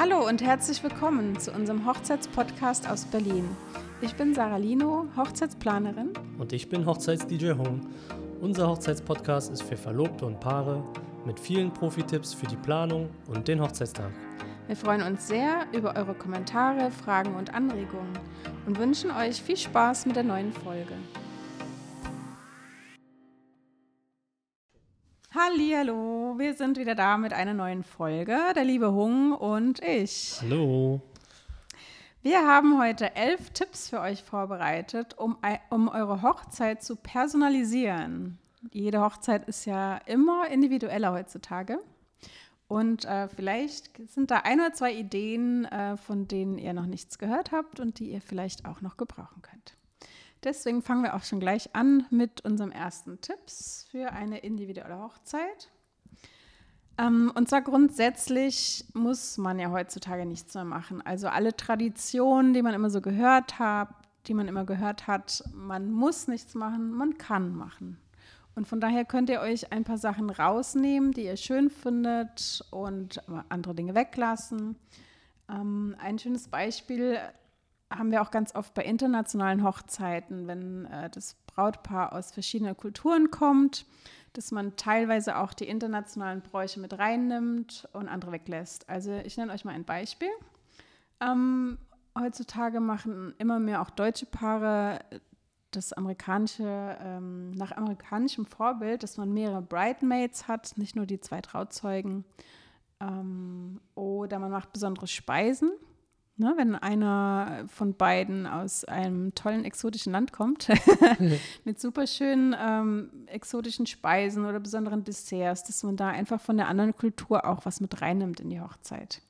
Hallo und herzlich willkommen zu unserem Hochzeitspodcast aus Berlin. Ich bin Sarah Lino, Hochzeitsplanerin. Und ich bin Hochzeits-DJ Home. Unser Hochzeitspodcast ist für Verlobte und Paare mit vielen Profi-Tipps für die Planung und den Hochzeitstag. Wir freuen uns sehr über eure Kommentare, Fragen und Anregungen und wünschen euch viel Spaß mit der neuen Folge. Hallo, wir sind wieder da mit einer neuen Folge, der liebe Hung und ich. Hallo. Wir haben heute elf Tipps für euch vorbereitet, um, um eure Hochzeit zu personalisieren. Jede Hochzeit ist ja immer individueller heutzutage. Und äh, vielleicht sind da ein oder zwei Ideen, äh, von denen ihr noch nichts gehört habt und die ihr vielleicht auch noch gebrauchen könnt. Deswegen fangen wir auch schon gleich an mit unserem ersten Tipps für eine individuelle Hochzeit. Ähm, und zwar grundsätzlich muss man ja heutzutage nichts mehr machen. Also alle Traditionen, die man immer so gehört hat, die man immer gehört hat, man muss nichts machen, man kann machen. Und von daher könnt ihr euch ein paar Sachen rausnehmen, die ihr schön findet und andere Dinge weglassen. Ähm, ein schönes Beispiel haben wir auch ganz oft bei internationalen Hochzeiten, wenn äh, das Brautpaar aus verschiedenen Kulturen kommt, dass man teilweise auch die internationalen Bräuche mit reinnimmt und andere weglässt. Also ich nenne euch mal ein Beispiel. Ähm, heutzutage machen immer mehr auch deutsche Paare das amerikanische, ähm, nach amerikanischem Vorbild, dass man mehrere Bridesmaids hat, nicht nur die zwei Trauzeugen. Ähm, oder man macht besondere Speisen. Ne, wenn einer von beiden aus einem tollen exotischen Land kommt, mit super schönen ähm, exotischen Speisen oder besonderen Desserts, dass man da einfach von der anderen Kultur auch was mit reinnimmt in die Hochzeit.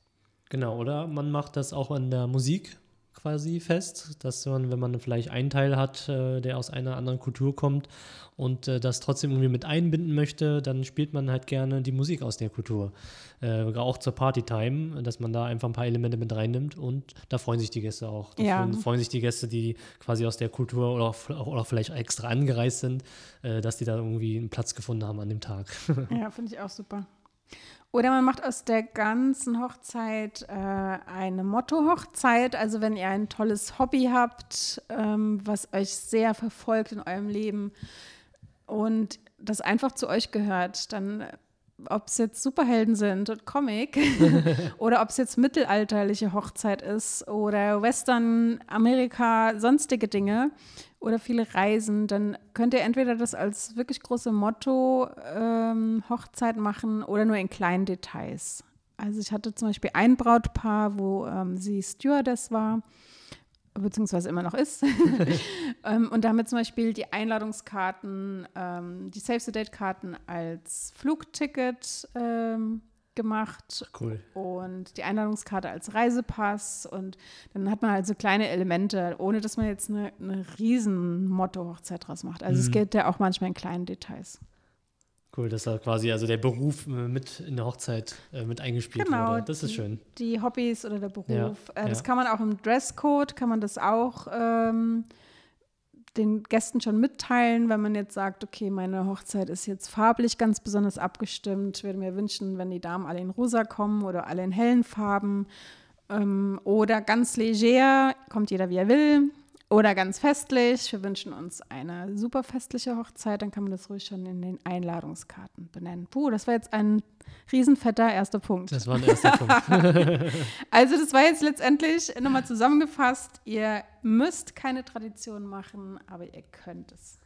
Genau, oder man macht das auch an der Musik quasi fest, dass man, wenn man vielleicht einen Teil hat, äh, der aus einer anderen Kultur kommt und äh, das trotzdem irgendwie mit einbinden möchte, dann spielt man halt gerne die Musik aus der Kultur. Äh, auch zur Partytime, dass man da einfach ein paar Elemente mit reinnimmt und da freuen sich die Gäste auch. Da ja. freuen sich die Gäste, die quasi aus der Kultur oder, auch, oder vielleicht extra angereist sind, äh, dass die da irgendwie einen Platz gefunden haben an dem Tag. ja, finde ich auch super. Oder man macht aus der ganzen Hochzeit äh, eine Motto-Hochzeit. Also wenn ihr ein tolles Hobby habt, ähm, was euch sehr verfolgt in eurem Leben und das einfach zu euch gehört, dann ob es jetzt Superhelden sind und Comic oder ob es jetzt mittelalterliche Hochzeit ist oder Western, Amerika, sonstige Dinge oder viele Reisen, dann könnt ihr entweder das als wirklich große Motto ähm, Hochzeit machen oder nur in kleinen Details. Also ich hatte zum Beispiel ein Brautpaar, wo ähm, sie Stewardess war beziehungsweise immer noch ist. ähm, und damit zum Beispiel die Einladungskarten, ähm, die Save-the-Date-Karten als Flugticket ähm, gemacht. Cool. Und die Einladungskarte als Reisepass. Und dann hat man halt so kleine Elemente, ohne dass man jetzt eine, eine riesen Motto-Hochzeit draus macht. Also mhm. es geht ja auch manchmal in kleinen Details. Cool, dass da quasi also der Beruf äh, mit in der Hochzeit äh, mit eingespielt genau, wurde. Das die, ist schön. Die Hobbys oder der Beruf. Ja, äh, das ja. kann man auch im Dresscode, kann man das auch ähm, den Gästen schon mitteilen, wenn man jetzt sagt, okay, meine Hochzeit ist jetzt farblich ganz besonders abgestimmt. Ich würde mir wünschen, wenn die Damen alle in rosa kommen oder alle in hellen Farben. Ähm, oder ganz leger, kommt jeder wie er will. Oder ganz festlich. Wir wünschen uns eine super festliche Hochzeit. Dann kann man das ruhig schon in den Einladungskarten benennen. Puh, das war jetzt ein riesenfetter erster Punkt. Das war ein erster Punkt. also das war jetzt letztendlich nochmal zusammengefasst. Ihr müsst keine Tradition machen, aber ihr könnt es.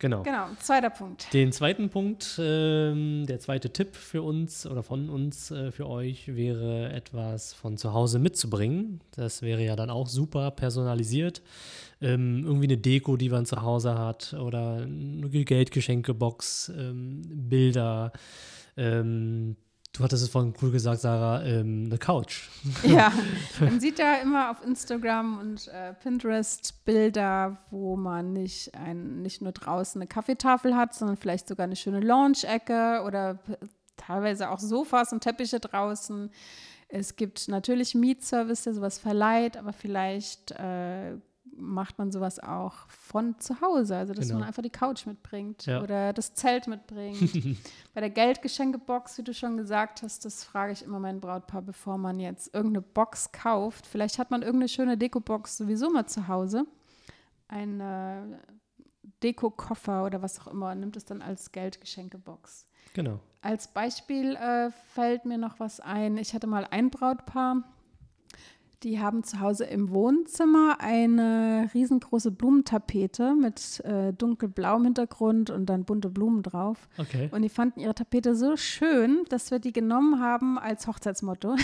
Genau. Genau, zweiter Punkt. Den zweiten Punkt, ähm, der zweite Tipp für uns oder von uns äh, für euch wäre etwas von zu Hause mitzubringen. Das wäre ja dann auch super personalisiert. Ähm, irgendwie eine Deko, die man zu Hause hat oder eine Geldgeschenkebox, ähm, Bilder. Du hattest es vorhin cool gesagt, Sarah, ähm, eine Couch. Ja, man sieht ja immer auf Instagram und äh, Pinterest Bilder, wo man nicht, ein, nicht nur draußen eine Kaffeetafel hat, sondern vielleicht sogar eine schöne Lounge-Ecke oder teilweise auch Sofas und Teppiche draußen. Es gibt natürlich Mietservice, der sowas verleiht, aber vielleicht äh, macht man sowas auch von zu Hause, also dass Genau. man einfach die Couch mitbringt Ja. oder das Zelt mitbringt. Bei der Geldgeschenkebox, wie du schon gesagt hast, das frage ich immer mein Brautpaar, bevor man jetzt irgendeine Box kauft. Vielleicht hat man irgendeine schöne Dekobox sowieso mal zu Hause. Ein äh, Deko-Koffer oder was auch immer, nimmt es dann als Geldgeschenkebox. Genau. Als Beispiel äh, fällt mir noch was ein. Ich hatte mal ein Brautpaar, die haben zu Hause im Wohnzimmer eine riesengroße Blumentapete mit äh, dunkelblauem Hintergrund und dann bunte Blumen drauf. Okay. Und die fanden ihre Tapete so schön, dass wir die genommen haben als Hochzeitsmotto.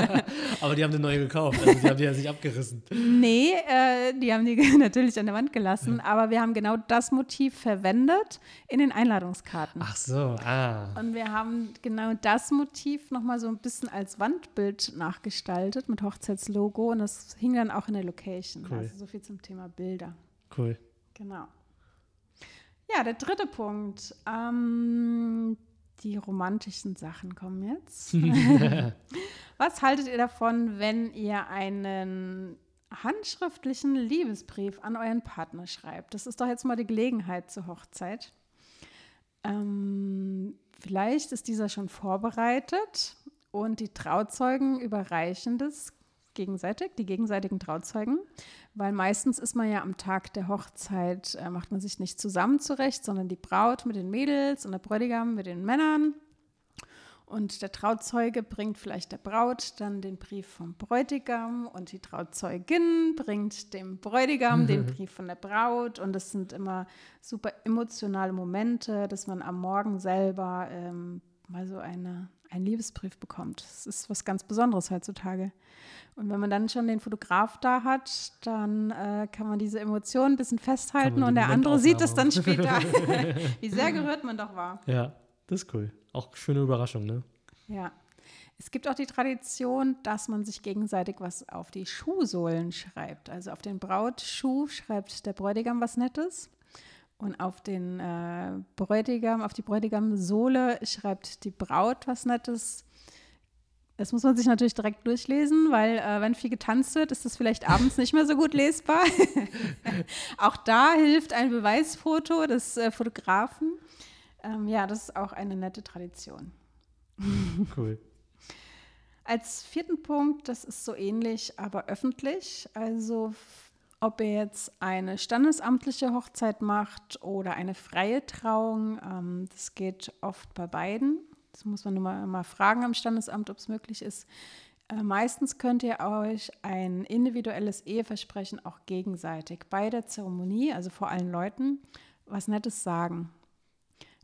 Aber die haben eine neue gekauft, also die haben die ja nicht abgerissen. nee, äh, die haben die natürlich an der Wand gelassen, aber wir haben genau das Motiv verwendet in den Einladungskarten. Ach so, ah. Und wir haben genau das Motiv nochmal so ein bisschen als Wandbild nachgestaltet mit Hochzeitslogo und das hing dann auch in der Location. Cool. Also so viel zum Thema Bilder. Cool. Genau. Ja, der dritte Punkt. Ähm, die romantischen Sachen kommen jetzt. Was haltet ihr davon, wenn ihr einen handschriftlichen Liebesbrief an euren Partner schreibt? Das ist doch jetzt mal die Gelegenheit zur Hochzeit. Ähm, vielleicht ist dieser schon vorbereitet und die Trauzeugen überreichen das gegenseitig, die gegenseitigen Trauzeugen, weil meistens ist man ja am Tag der Hochzeit, äh, macht man sich nicht zusammen zurecht, sondern die Braut mit den Mädels und der Bräutigam mit den Männern. Und der Trauzeuge bringt vielleicht der Braut dann den Brief vom Bräutigam und die Trauzeugin bringt dem Bräutigam den Brief von der Braut. Und das sind immer super emotionale Momente, dass man am Morgen selber ähm, mal so eine, einen Liebesbrief bekommt. Das ist was ganz Besonderes heutzutage. Und wenn man dann schon den Fotograf da hat, dann äh, kann man diese Emotionen ein bisschen festhalten und der andere sieht es dann später, wie sehr gerührt man doch war. Ja, das ist cool. Auch schöne Überraschung, ne? Ja. Es gibt auch die Tradition, dass man sich gegenseitig was auf die Schuhsohlen schreibt. Also auf den Brautschuh schreibt der Bräutigam was Nettes. Und auf den äh, Bräutigam, auf die Bräutigamsohle schreibt die Braut was Nettes. Das muss man sich natürlich direkt durchlesen, weil äh, wenn viel getanzt wird, ist das vielleicht abends nicht mehr so gut lesbar. auch da hilft ein Beweisfoto des äh, Fotografen. Ähm, ja, das ist auch eine nette Tradition. Cool. Als vierten Punkt, das ist so ähnlich, aber öffentlich. Also ob ihr jetzt eine standesamtliche Hochzeit macht oder eine freie Trauung, ähm, das geht oft bei beiden. Das muss man nur mal, mal fragen am Standesamt, ob es möglich ist. Äh, meistens könnt ihr euch ein individuelles Eheversprechen auch gegenseitig bei der Zeremonie, also vor allen Leuten, was Nettes sagen.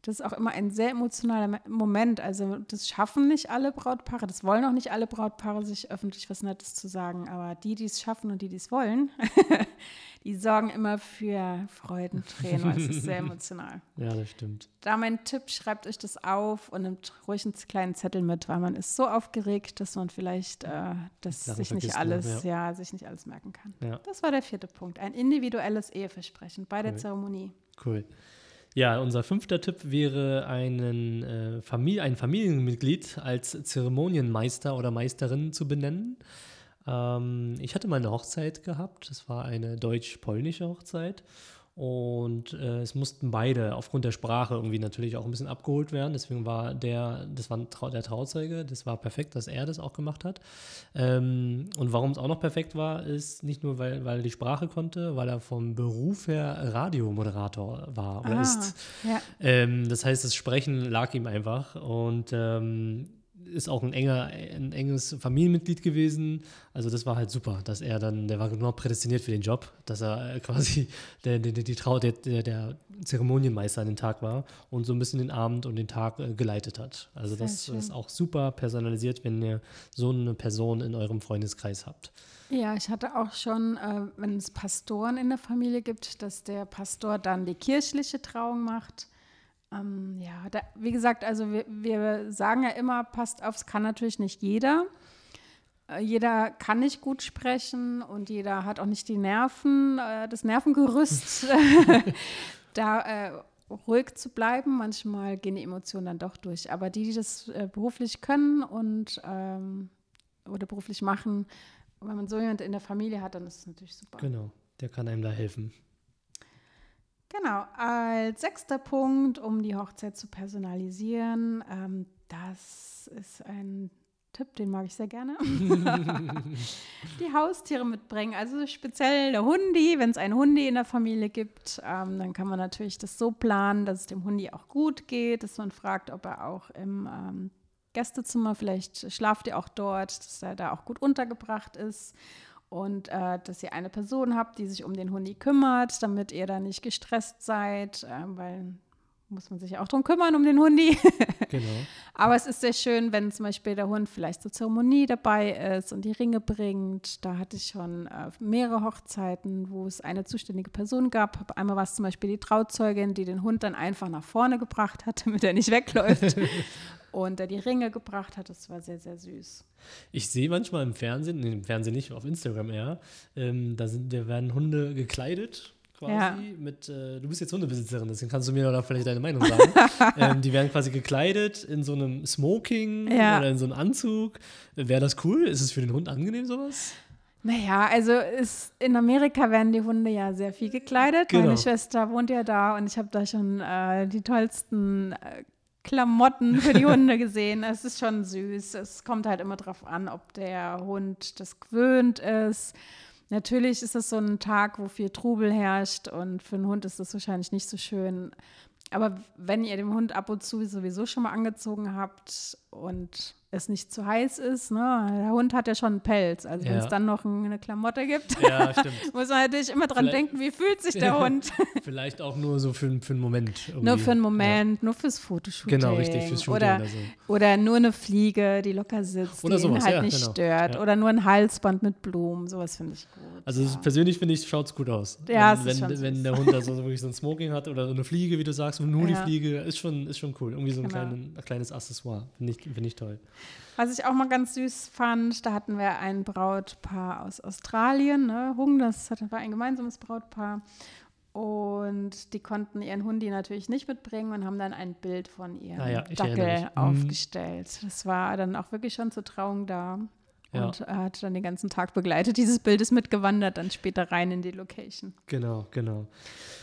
Das ist auch immer ein sehr emotionaler Me- Moment. Also das schaffen nicht alle Brautpaare, das wollen auch nicht alle Brautpaare, sich öffentlich was Nettes zu sagen. Aber die, die es schaffen und die, die es wollen, die sorgen immer für Freudentränen, es ist sehr emotional. Ja, das stimmt. Da mein Tipp, schreibt euch das auf und nimmt ruhig einen kleinen Zettel mit, weil man ist so aufgeregt, dass man vielleicht äh, das Sachen sich nicht man, alles, ja. sich nicht alles merken kann. Ja. Das war der vierte Punkt. Ein individuelles Eheversprechen bei der Cool. Zeremonie. Cool. Ja, unser fünfter Tipp wäre, einen, äh, Familie, ein Familienmitglied als Zeremonienmeister oder Meisterin zu benennen. Ähm, ich hatte mal eine Hochzeit gehabt. Das war eine deutsch-polnische Hochzeit. Und äh, es mussten beide aufgrund der Sprache irgendwie natürlich auch ein bisschen abgeholt werden. Deswegen war der, das war der Trauzeuge, das war perfekt, dass er das auch gemacht hat. Ähm, und warum es auch noch perfekt war, ist nicht nur, weil, weil er die Sprache konnte, weil er vom Beruf her Radiomoderator war oder Ah, ist. ja. Ähm, das heißt, das Sprechen lag ihm einfach und ähm, ist auch ein enger, ein enges Familienmitglied gewesen. Also das war halt super, dass er dann, der war genau prädestiniert für den Job, dass er äh, quasi der, der, die Trau, der, der, Zeremonienmeister an den Tag war und so ein bisschen den Abend und den Tag äh, geleitet hat. Also das ist auch super personalisiert, wenn ihr so eine Person in eurem Freundeskreis habt. Ja, ich hatte auch schon, äh, wenn es Pastoren in der Familie gibt, dass der Pastor dann die kirchliche Trauung macht. Ähm, ja, da, wie gesagt, also wir, wir sagen ja immer, passt auf, es kann natürlich nicht jeder. Äh, Jeder kann nicht gut sprechen und jeder hat auch nicht die Nerven, äh, das Nervengerüst, da äh, ruhig zu bleiben. Manchmal gehen die Emotionen dann doch durch. Aber die, die das beruflich können und ähm, oder beruflich machen, wenn man so jemand in der Familie hat, dann ist es natürlich super. Genau. der kann einem da helfen. Genau, als sechster Punkt, um die Hochzeit zu personalisieren, ähm, das ist ein Tipp, den mag ich sehr gerne. die Haustiere mitbringen, also speziell der Hundi. Wenn es einen Hundi in der Familie gibt, ähm, dann kann man natürlich das so planen, dass es dem Hundi auch gut geht, dass man fragt, ob er auch im ähm, Gästezimmer, vielleicht schlaft ihr auch dort, dass er da auch gut untergebracht ist und äh, dass ihr eine Person habt, die sich um den Hundi kümmert, damit ihr da nicht gestresst seid, äh, weil muss man sich ja auch drum kümmern, um den Hundi. genau. Aber es ist sehr schön, wenn zum Beispiel der Hund vielleicht zur Zeremonie dabei ist und die Ringe bringt. Da hatte ich schon äh, mehrere Hochzeiten, wo es eine zuständige Person gab. Einmal war es zum Beispiel die Trauzeugin, die den Hund dann einfach nach vorne gebracht hat, damit er nicht wegläuft. und der die Ringe gebracht hat. Das war sehr, sehr süß. Ich sehe manchmal im Fernsehen, nee, im Fernsehen nicht, auf Instagram eher, ähm, da, sind, da werden Hunde gekleidet quasi ja. mit, äh, du bist jetzt Hundebesitzerin, deswegen kannst du mir da vielleicht deine Meinung sagen. ähm, die werden quasi gekleidet in so einem Smoking ja. oder in so einem Anzug. Wäre das cool? Ist es für den Hund angenehm, sowas? Naja, also ist, in Amerika werden die Hunde ja sehr viel gekleidet. Genau. Meine Schwester wohnt ja da und ich habe da schon äh, die tollsten äh, Klamotten für die Hunde gesehen. Es ist schon süß. Es kommt halt immer darauf an, ob der Hund das gewöhnt ist. Natürlich ist es so ein Tag, wo viel Trubel herrscht und für einen Hund ist das wahrscheinlich nicht so schön. Aber wenn ihr den Hund ab und zu sowieso schon mal angezogen habt und es nicht zu heiß ist. Ne? Der Hund hat ja schon einen Pelz. Also ja. wenn es dann noch eine Klamotte gibt, ja, muss man natürlich immer dran Vielleicht, denken, wie fühlt sich der Hund. Vielleicht auch nur so für, für einen Moment. Irgendwie. Nur für einen Moment, nur fürs Fotoshooting. Genau, richtig, fürs Shooting oder, oder, so. oder nur eine Fliege, die locker sitzt, oder die sowas, ihn halt nicht genau. stört. Oder nur ein Halsband mit Blumen, sowas finde ich gut. Also persönlich finde ich, schaut es gut aus. Ja, wenn, wenn, wenn der Hund da so wirklich so ein Smoking hat oder eine Fliege, wie du sagst, und nur die Fliege, ist schon, ist schon cool. Irgendwie so ein, genau. kleinen, ein kleines Accessoire. Finde ich, find ich toll. Was ich auch mal ganz süß fand, da hatten wir ein Brautpaar aus Australien, ne? Hung, das war ein gemeinsames Brautpaar. Und die konnten ihren Hundi natürlich nicht mitbringen und haben dann ein Bild von ihrem ah ja, Dackel mhm. aufgestellt. Das war dann auch wirklich schon zur Trauung da. Ja. Und er hat dann den ganzen Tag begleitet. Dieses Bild ist mitgewandert, dann später rein in die Location. Genau, genau.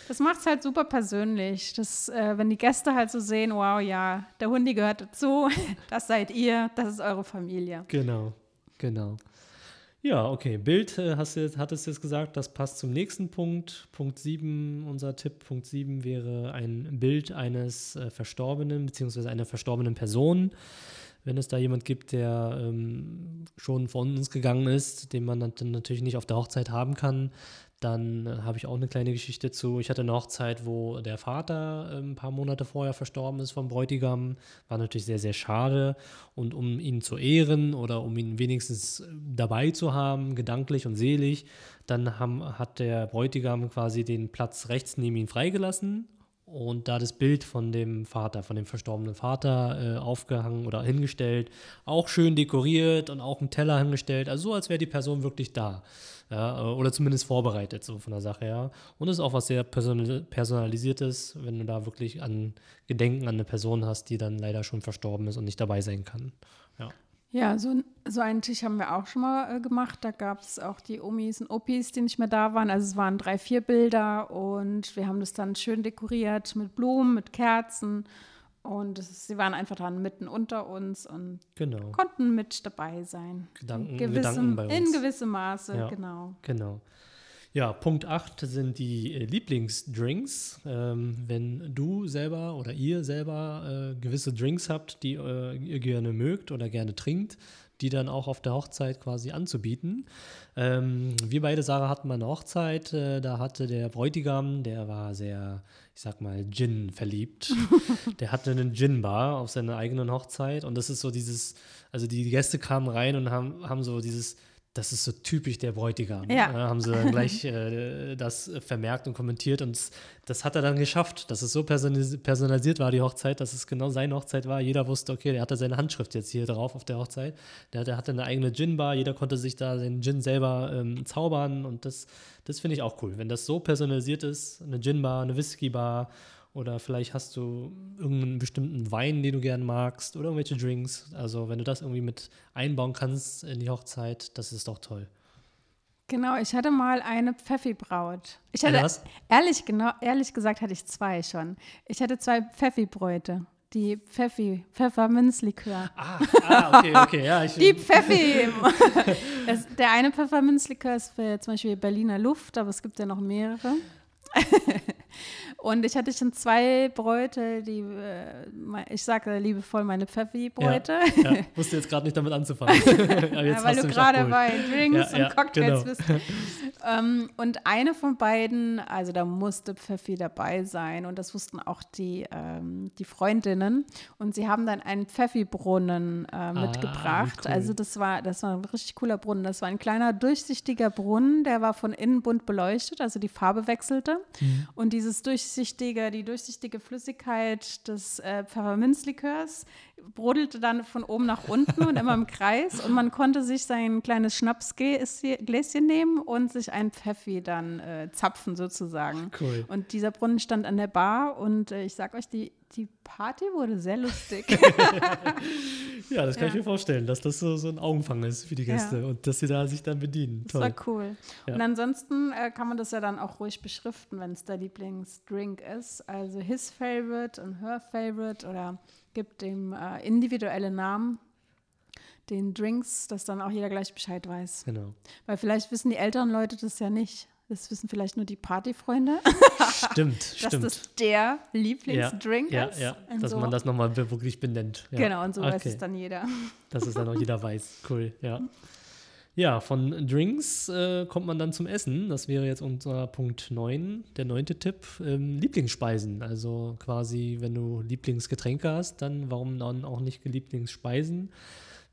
Das macht es halt super persönlich. Das, äh, wenn die Gäste halt so sehen, wow, ja, der Hundi gehört dazu, das seid ihr, das ist eure Familie. Genau, genau. Ja, okay. Bild äh, hast du, hattest du jetzt gesagt, das passt zum nächsten Punkt. Punkt 7, unser Tipp, Punkt 7 wäre ein Bild eines äh, Verstorbenen bzw. einer verstorbenen Person wenn es da jemand gibt, der ähm, schon von uns gegangen ist, den man dann natürlich nicht auf der Hochzeit haben kann, dann äh, habe ich auch eine kleine Geschichte zu. Ich hatte eine Hochzeit, wo der Vater äh, ein paar Monate vorher verstorben ist vom Bräutigam. War natürlich sehr, sehr schade. Und um ihn zu ehren oder um ihn wenigstens äh, dabei zu haben, gedanklich und selig, dann haben, hat der Bräutigam quasi den Platz rechts neben ihn freigelassen und da das Bild von dem Vater, von dem verstorbenen Vater äh, aufgehangen oder hingestellt, auch schön dekoriert und auch einen Teller hingestellt, also so, als wäre die Person wirklich da. Ja, äh, oder zumindest vorbereitet, so von der Sache her. Und es ist auch was sehr personalisiertes, wenn du da wirklich an Gedenken an eine Person hast, die dann leider schon verstorben ist und nicht dabei sein kann. Ja. So, so einen Tisch haben wir auch schon mal äh, gemacht. Da gab es auch die Omis und Opis, die nicht mehr da waren. Also es waren drei, vier Bilder und wir haben das dann schön dekoriert mit Blumen, mit Kerzen. Und ist, sie waren einfach dann mitten unter uns und genau. konnten mit dabei sein. Gedanken, in gewissem, Gedanken bei uns. In gewissem Maße, ja, genau. Genau. Ja, Punkt 8 sind die äh, Lieblingsdrinks. Ähm, wenn du selber oder ihr selber äh, gewisse Drinks habt, die äh, ihr gerne mögt oder gerne trinkt, die dann auch auf der Hochzeit quasi anzubieten. Ähm, wir beide, Sarah, hatten mal eine Hochzeit. Äh, da hatte der Bräutigam, der war sehr, ich sag mal, Gin verliebt. der hatte einen Gin-Bar auf seiner eigenen Hochzeit. Und das ist so dieses, also die Gäste kamen rein und haben, haben so dieses das ist so typisch der Bräutigam. Ja. Da haben sie dann gleich äh, das vermerkt und kommentiert und das hat er dann geschafft, dass es so personalisiert war, die Hochzeit, dass es genau seine Hochzeit war. Jeder wusste, okay, der hatte seine Handschrift jetzt hier drauf auf der Hochzeit. Der, der hatte eine eigene Gin-Bar, jeder konnte sich da den Gin selber ähm, zaubern und das, das finde ich auch cool. Wenn das so personalisiert ist, eine Gin-Bar, eine Whisky-Bar oder vielleicht hast du irgendeinen bestimmten Wein, den du gern magst oder irgendwelche Drinks. Also wenn du das irgendwie mit einbauen kannst in die Hochzeit, das ist doch toll. Genau, ich hatte mal eine Pfeffi-Braut. Ich hatte, was? ehrlich, genau, ehrlich gesagt hatte ich zwei schon. Ich hatte zwei Pfeffi-Bräute. Die Pfeffi, Pfefferminzlikör. Ah, ah okay, okay. Ja, ich, Die Pfeffi. es, der eine Pfefferminzlikör ist für zum Beispiel Berliner Luft, aber es gibt ja noch mehrere. Und ich hatte schon zwei Bräute, die, äh, ich sage liebevoll meine Pfeffi-Bräute. ja, wusste jetzt gerade nicht damit anzufangen. Aber jetzt Ja, weil du gerade bei Drinks Ja, ja, und Cocktails genau. bist. ähm, und eine von beiden, also da musste Pfeffi dabei sein und das wussten auch die, ähm, die Freundinnen. Und sie haben dann einen Pfeffi-Brunnen äh, mitgebracht. cool. Also das war, das war ein richtig cooler Brunnen. Das war ein kleiner durchsichtiger Brunnen, der war von innen bunt beleuchtet, also die Farbe wechselte. Mhm. Und dieses durchsichtige, die durchsichtige Flüssigkeit des äh, Pfefferminzlikörs brodelte dann von oben nach unten und immer im Kreis. Und man konnte sich sein kleines Schnapsgläschen nehmen und sich ein Pfeffi dann äh, zapfen sozusagen. Cool. Und dieser Brunnen stand an der Bar und äh, ich sag euch, die, die Party wurde sehr lustig. Ja, das kann Ja. ich mir vorstellen, dass das so, so ein Augenfang ist für die Gäste Ja. und dass sie da sich dann bedienen. Das Toll. war cool. Ja. Und ansonsten äh, kann man das ja dann auch ruhig beschriften, wenn es der Lieblingsdrink ist. Also his favorite und her favorite oder gibt dem äh, individuelle Namen den Drinks, dass dann auch jeder gleich Bescheid weiß. Genau. Weil vielleicht wissen die älteren Leute das ja nicht. Das wissen vielleicht nur die Partyfreunde, Stimmt, dass stimmt. das der Lieblingsdrink ja, ist. ja, Und dass so- man das nochmal wirklich benennt. Ja. Genau, und so weiß Okay. es dann jeder. Dass es dann auch jeder weiß. Cool, ja. Ja, von Drinks äh, kommt man dann zum Essen. Das wäre jetzt unser Punkt 9, der neunte Tipp. Ähm, Lieblingsspeisen. Also quasi, wenn du Lieblingsgetränke hast, dann warum dann auch nicht Lieblingsspeisen?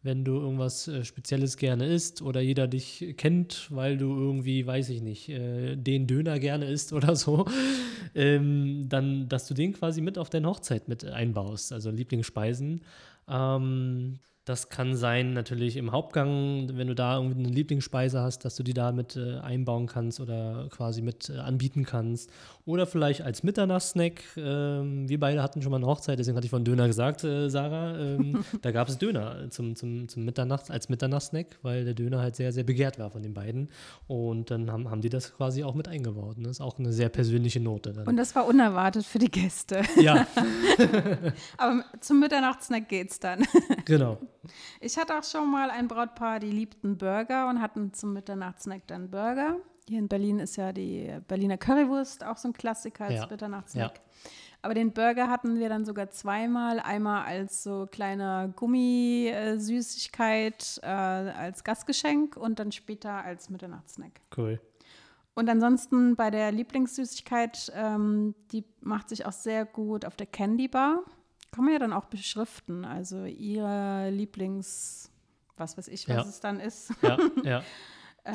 Wenn du irgendwas äh, Spezielles gerne isst oder jeder dich kennt, weil du irgendwie, weiß ich nicht, äh, den Döner gerne isst oder so, ähm, dann, dass du den quasi mit auf deine Hochzeit mit einbaust. Also Lieblingsspeisen. Ähm, das kann sein natürlich im Hauptgang, wenn du da irgendwie eine Lieblingsspeise hast, dass du die da mit äh, einbauen kannst oder quasi mit äh, anbieten kannst. Oder vielleicht als Mitternachtssnack. Ähm, wir beide hatten schon mal eine Hochzeit, deswegen hatte ich von Döner gesagt, äh, Sarah. Ähm, da gab es Döner zum, zum, zum Mitternachts, als Mitternachtssnack, weil der Döner halt sehr, sehr begehrt war von den beiden. Und dann haben, haben die das quasi auch mit eingebaut. Ne? Das ist auch eine sehr persönliche Note. Dann. Und das war unerwartet für die Gäste. ja, Aber zum Mitternachtssnack geht's dann. genau. Ich hatte auch schon mal ein Brautpaar, die liebten Burger und hatten zum Mitternachtssnack dann Burger. Hier in Berlin ist ja die Berliner Currywurst auch so ein Klassiker als Ja, Mitternachtssnack. ja. Aber den Burger hatten wir dann sogar zweimal. Einmal als so kleine Gummisüßigkeit äh, als Gastgeschenk und dann später als Mitternachtssnack. Cool. Und ansonsten bei der Lieblingssüßigkeit, ähm, die macht sich auch sehr gut auf der Candy Bar. Kann man ja dann auch beschriften. Also ihre Lieblings, was weiß ich, was Ja. es dann ist. Ja, ja.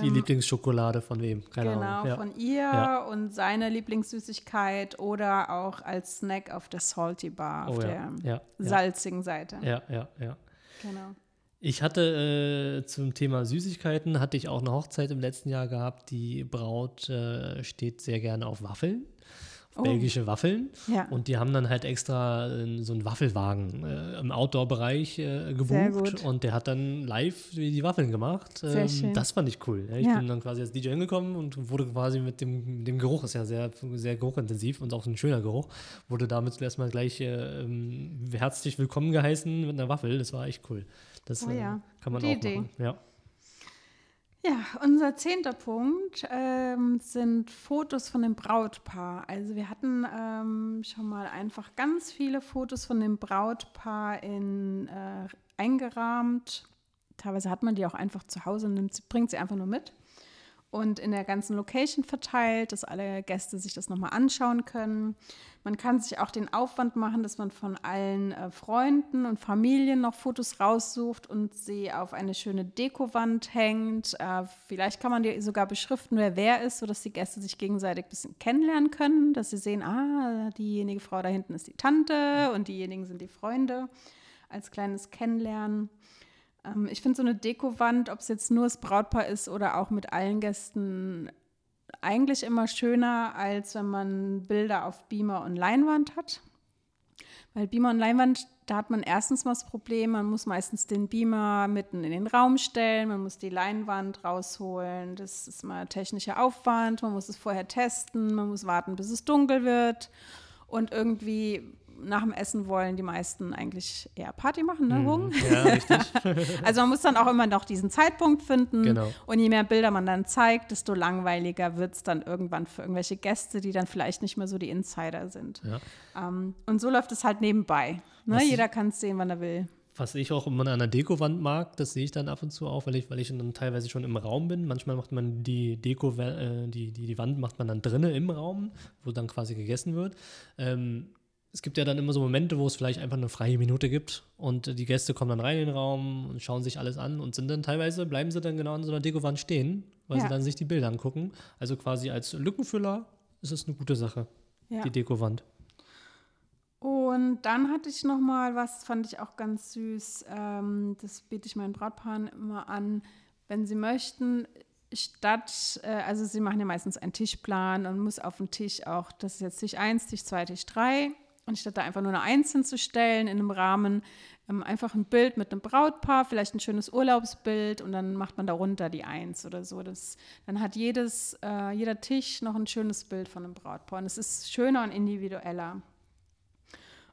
Die Lieblingsschokolade von wem? Keine Ähm, genau, Ahnung. Ja. von ihr und seine Lieblingssüßigkeit oder auch als Snack auf der Salty Bar, auf Oh ja, der salzigen Seite. Ja, ja, ja. Genau. Ich hatte äh, zum Thema Süßigkeiten, hatte ich auch eine Hochzeit im letzten Jahr gehabt. Die Braut äh, steht sehr gerne auf Waffeln, auf Oh. belgische Waffeln. Ja. Und die haben dann halt extra äh, so einen Waffelwagen äh, im Outdoor-Bereich äh, gebucht. Und der hat dann live die die Waffeln gemacht. Sehr Ähm, schön. Das fand ich cool. Ja, ich Ja. bin dann quasi als DJ hingekommen und wurde quasi mit dem, dem Geruch, ist ja sehr, sehr geruchintensiv und auch ein schöner Geruch, wurde damit erstmal gleich äh, ähm, herzlich willkommen geheißen mit einer Waffel. Das war echt cool. Das Oh äh, kann man gute auch Idee. machen. Ja. Ja, unser zehnter Punkt ähm, sind Fotos von dem Brautpaar. Also wir hatten ähm, schon mal einfach ganz viele Fotos von dem Brautpaar in, äh, eingerahmt. Teilweise hat man die auch einfach zu Hause und nimmt bringt sie einfach nur mit. Und in der ganzen Location verteilt, dass alle Gäste sich das nochmal anschauen können. Man kann sich auch den Aufwand machen, dass man von allen äh, Freunden und Familien noch Fotos raussucht und sie auf eine schöne Dekowand hängt. Äh, vielleicht kann man die sogar beschriften, wer wer ist, sodass die Gäste sich gegenseitig ein bisschen kennenlernen können, dass sie sehen, ah, diejenige Frau da hinten ist die Tante und diejenigen sind die Freunde. Als kleines Kennenlernen. Ähm, ich finde so eine Dekowand, ob es jetzt nur das Brautpaar ist oder auch mit allen Gästen, eigentlich immer schöner, als wenn man Bilder auf Beamer und Leinwand hat. Weil Beamer und Leinwand, da hat man erstens mal das Problem, man muss meistens den Beamer mitten in den Raum stellen, man muss die Leinwand rausholen, das ist mal technischer Aufwand, man muss es vorher testen, man muss warten, bis es dunkel wird und irgendwie nach dem Essen wollen die meisten eigentlich eher Party machen, ne, Hung? Mhm. Ja, richtig. Also man muss dann auch immer noch diesen Zeitpunkt finden. Genau. Und je mehr Bilder man dann zeigt, desto langweiliger wird es dann irgendwann für irgendwelche Gäste, die dann vielleicht nicht mehr so die Insider sind. Ja. Ähm, und so läuft es halt nebenbei. Ne? Was- Jeder kann es sehen, wann er will. Was ich auch immer an der Dekowand mag, das sehe ich dann ab und zu auch, weil ich, weil ich dann teilweise schon im Raum bin. Manchmal macht man die Deko, äh, die, die, die Wand macht man dann drinnen im Raum, wo dann quasi gegessen wird. Ähm, es gibt ja dann immer so Momente, wo es vielleicht einfach eine freie Minute gibt und die Gäste kommen dann rein in den Raum und schauen sich alles an und sind dann teilweise, bleiben sie dann genau an so einer Dekowand stehen, weil Ja. sie dann sich die Bilder angucken. Also quasi als Lückenfüller ist es eine gute Sache, Ja. die Dekowand. Und dann hatte ich noch mal was, fand ich auch ganz süß. Ähm, das biete ich meinen Brautpaaren immer an, wenn sie möchten. Statt, äh, also sie machen ja meistens einen Tischplan und muss auf dem Tisch auch, das ist jetzt Tisch 1, Tisch 2, Tisch 3. Und statt da einfach nur eine Eins hinzustellen in einem Rahmen, ähm, einfach ein Bild mit einem Brautpaar, vielleicht ein schönes Urlaubsbild und dann macht man darunter die Eins oder so. Das, dann hat jedes, äh, jeder Tisch noch ein schönes Bild von einem Brautpaar. Und es ist schöner und individueller.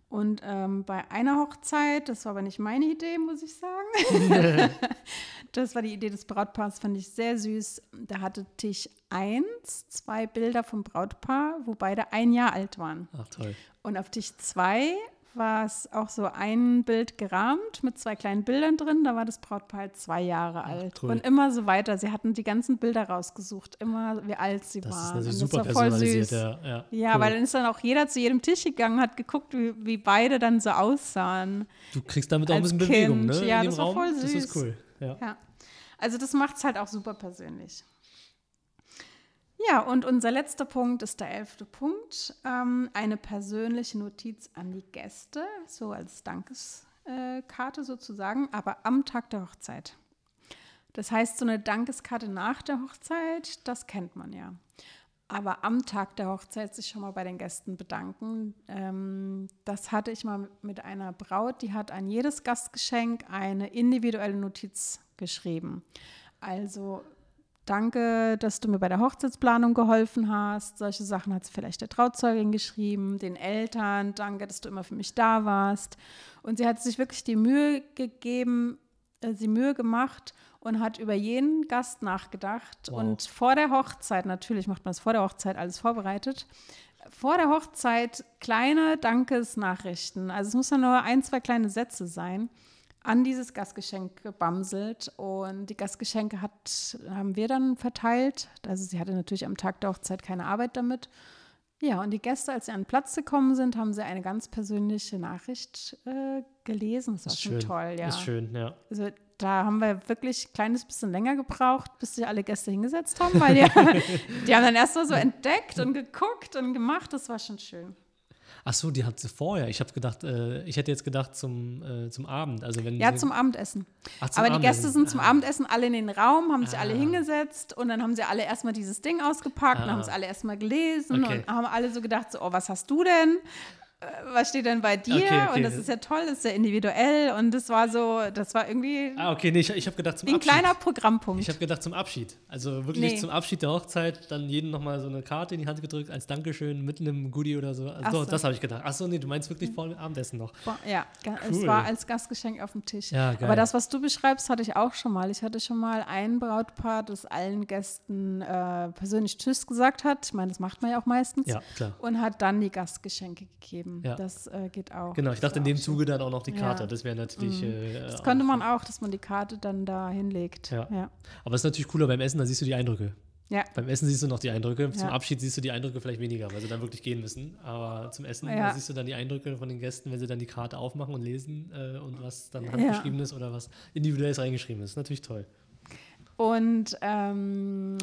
Und ähm, bei einer Hochzeit, das war aber nicht meine Idee, muss ich sagen. das war die Idee des Brautpaars, fand ich sehr süß. Da hatte Tisch 1 zwei Bilder vom Brautpaar, wo beide ein Jahr alt waren. Ach toll. Und auf Tisch 2 war es auch so ein Bild gerahmt mit zwei kleinen Bildern drin. Da war das Brautpaar halt zwei Jahre alt. cool. Und immer so weiter. Sie hatten die ganzen Bilder rausgesucht, immer wie alt sie Das ist waren. natürlich Und super das war voll süß. Ja, ja, Ja, cool. weil dann ist dann auch jeder zu jedem Tisch gegangen, hat geguckt, wie, wie beide dann so aussahen. Du kriegst damit auch ein bisschen Bewegung, Kind. ne? Ja, das war Raum. voll Das ist süß. cool. Ja. Ja. Also das macht es halt auch super persönlich. Ja, und unser letzter Punkt ist der elfte Punkt. Ähm, eine persönliche Notiz an die Gäste, so als Dankeskarte sozusagen, aber am Tag der Hochzeit. Das heißt, so eine Dankeskarte nach der Hochzeit, das kennt man ja. Aber am Tag der Hochzeit sich schon mal bei den Gästen bedanken. Ähm, das hatte ich mal mit einer Braut, die hat an jedes Gastgeschenk eine individuelle Notiz geschrieben. Also danke, dass du mir bei der Hochzeitsplanung geholfen hast. Solche Sachen hat sie vielleicht der Trauzeugin geschrieben, den Eltern, danke, dass du immer für mich da warst. Und sie hat sich wirklich die Mühe gegeben, äh, sie Mühe gemacht und hat über jeden Gast nachgedacht. Wow. Und vor der Hochzeit, natürlich macht man es vor der Hochzeit alles vorbereitet, vor der Hochzeit kleine Dankesnachrichten. Also es muss dann nur ein, zwei kleine Sätze sein an dieses Gastgeschenk gebamselt und die Gastgeschenke hat, haben wir dann verteilt. Also sie hatte natürlich am Tag der Hochzeit keine Arbeit damit. Ja, und die Gäste, als sie an den Platz gekommen sind, haben sie eine ganz persönliche Nachricht äh, gelesen. Das war Ist schon schön. toll, ja. Ist schön, ja. Also da haben wir wirklich ein kleines bisschen länger gebraucht, bis sich alle Gäste hingesetzt haben, weil die, die haben dann erst mal so entdeckt und geguckt und gemacht. Das war schon schön. Ach so, die hat sie vorher. Ich habe gedacht, äh, ich hätte jetzt gedacht zum, äh, zum Abend. Also wenn Ja, zum Abendessen. Ach, zum Aber die Abendessen. Gäste sind zum Ah. Abendessen alle in den Raum, haben sich alle Ah. hingesetzt und dann haben sie alle erstmal dieses Ding ausgepackt und Ah. haben es alle erstmal gelesen Okay. und haben alle so gedacht, so, oh, was hast du denn? Äh, Was steht denn bei dir? Okay, okay. Und das ist ja toll, das ist ja individuell und das war so, das war irgendwie Ah, okay, nee, ich, ich habe gedacht zum wie ein Abschied. kleiner Programmpunkt. Ich habe gedacht zum Abschied. Also wirklich Nee. zum Abschied der Hochzeit, dann jedem nochmal so eine Karte in die Hand gedrückt als Dankeschön mit einem Goodie oder so. Also so. das habe ich gedacht. Achso, nee, du meinst wirklich vor dem Abendessen noch. Ja, ga- es Cool. war als Gastgeschenk auf dem Tisch. Ja, geil. Aber das, was du beschreibst, hatte ich auch schon mal. Ich hatte schon mal ein Brautpaar, das allen Gästen äh, persönlich Tschüss gesagt hat. Ich meine, das macht man ja auch meistens. Ja, klar. Und hat dann die Gastgeschenke gegeben. Ja. Das äh, geht auch. Genau, ich dachte in dem. Zuge dann auch noch die Ja. Karte. Das wäre natürlich. Äh, Das könnte man auch, dass man die Karte dann da hinlegt. Ja. ja. Aber es ist natürlich cooler beim Essen, da siehst du die Eindrücke. Ja. Beim Essen siehst du noch die Eindrücke. Zum Ja. Abschied siehst du die Eindrücke vielleicht weniger, weil sie dann wirklich gehen müssen. Aber zum Essen Ja. siehst du dann die Eindrücke von den Gästen, wenn sie dann die Karte aufmachen und lesen äh, und was dann Ja. handgeschrieben ist oder was individuelles reingeschrieben ist. Natürlich toll. Und ähm,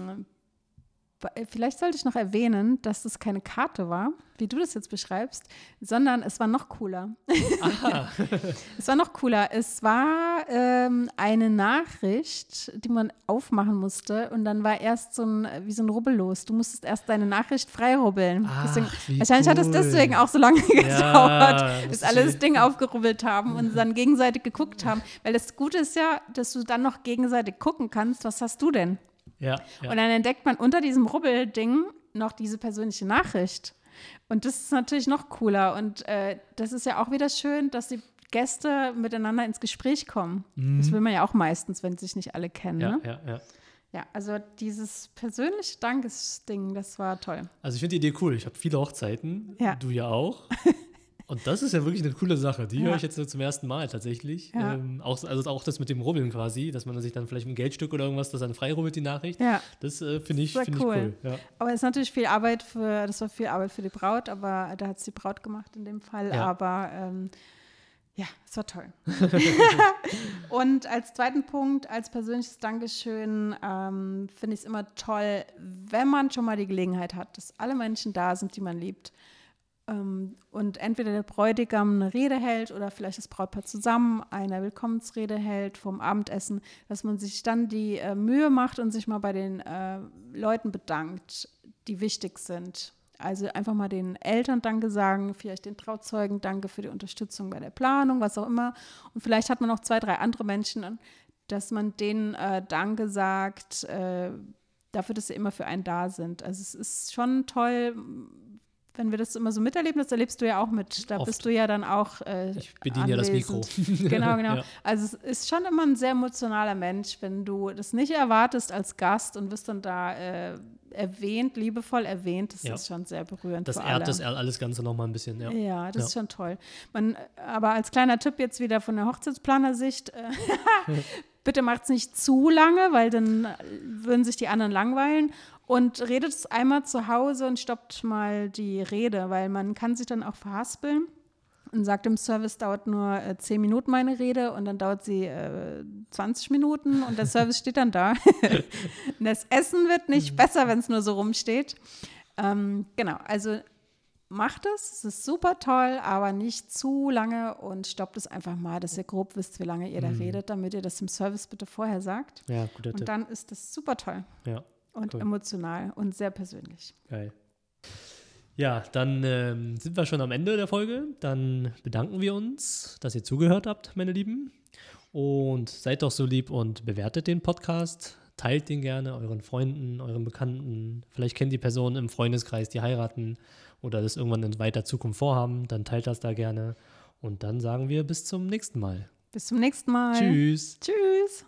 Vielleicht sollte ich noch erwähnen, dass das keine Karte war, wie du das jetzt beschreibst, sondern es war noch cooler. es war noch cooler. Es war ähm, eine Nachricht, die man aufmachen musste und dann war erst so ein, wie so ein Rubbellos. Du musstest erst deine Nachricht freirubbeln. Ach, deswegen, wahrscheinlich hat es cool. deswegen auch so lange gedauert, bis das alle das Ding aufgerubbelt haben und dann gegenseitig geguckt haben. Weil das Gute ist ja, dass du dann noch gegenseitig gucken kannst, was hast du denn? Ja, ja. Und dann entdeckt man unter diesem Rubbelding noch diese persönliche Nachricht. Und das ist natürlich noch cooler. Und äh, das ist ja auch wieder schön, dass die Gäste miteinander ins Gespräch kommen. Das will man ja auch meistens, wenn sich nicht alle kennen. ja, Ne? ja, ja. Ja, also dieses persönliche Dankesding, das war toll. Also ich finde die Idee cool. Ich habe viele Hochzeiten, Ja. du ja auch. Und das ist ja wirklich eine coole Sache. Die Ja. höre ich jetzt zum ersten Mal tatsächlich. Ja. Ähm, auch, also auch das mit dem Rubbeln quasi, dass man sich dann vielleicht ein Geldstück oder irgendwas, das dann freirubbelt, die Nachricht. Ja. Das äh, finde ich, find ich cool. cool. Ja. Aber es ist natürlich viel Arbeit für, das war viel Arbeit für die Braut, aber da hat es die Braut gemacht in dem Fall. Ja. Aber ähm, ja, es war toll. Und als zweiten Punkt, als persönliches Dankeschön, ähm, finde ich es immer toll, wenn man schon mal die Gelegenheit hat, dass alle Menschen da sind, die man liebt. Ähm, und entweder der Bräutigam eine Rede hält oder vielleicht das Brautpaar zusammen eine Willkommensrede hält vom Abendessen, dass man sich dann die äh, Mühe macht und sich mal bei den äh, Leuten bedankt, die wichtig sind. Also einfach mal den Eltern Danke sagen, vielleicht den Trauzeugen Danke für die Unterstützung bei der Planung, was auch immer. Und vielleicht hat man noch zwei, drei andere Menschen, dass man denen äh, Danke sagt, äh, dafür, dass sie immer für einen da sind. Also es ist schon toll, wenn wir das immer so miterleben, das erlebst du ja auch mit. Da Oft. bist du ja dann auch. Äh, Ich bediene ja das Mikro. genau, genau. Ja. Also es ist schon immer ein sehr emotionaler Mensch, wenn du das nicht erwartest als Gast und wirst dann da äh, erwähnt, liebevoll erwähnt. Das Ja. ist schon sehr berührend. Das ehrt das alles Ganze nochmal ein bisschen. Ja. Ja, das Ja. ist schon toll. Man, aber als kleiner Tipp jetzt wieder von der Hochzeitsplanersicht, äh, bitte macht es nicht zu lange, weil dann würden sich die anderen langweilen. Und redet es einmal zu Hause und stoppt mal die Rede, weil man kann sich dann auch verhaspeln und sagt im Service dauert nur äh, 10 Minuten meine Rede und dann dauert sie äh, 20 Minuten und der Service steht dann da. das Essen wird nicht besser, wenn es nur so rumsteht. Ähm, genau, also macht es, es ist super toll, aber nicht zu lange und stoppt es einfach mal, dass ihr grob wisst, wie lange ihr da redet, damit ihr das im Service bitte vorher sagt. ja, guter Und Tipp. dann ist das super toll Ja, und Cool. emotional und sehr persönlich. geil. Ja, dann ähm, sind wir schon am Ende der Folge. Dann bedanken wir uns, dass ihr zugehört habt, meine Lieben. Und seid doch so lieb und bewertet den Podcast. Teilt den gerne euren Freunden, euren Bekannten. Vielleicht kennt die Personen im Freundeskreis, die heiraten oder das irgendwann in weiter Zukunft vorhaben. Dann teilt das da gerne. Und dann sagen wir bis zum nächsten Mal. Bis zum nächsten Mal. Tschüss. Tschüss.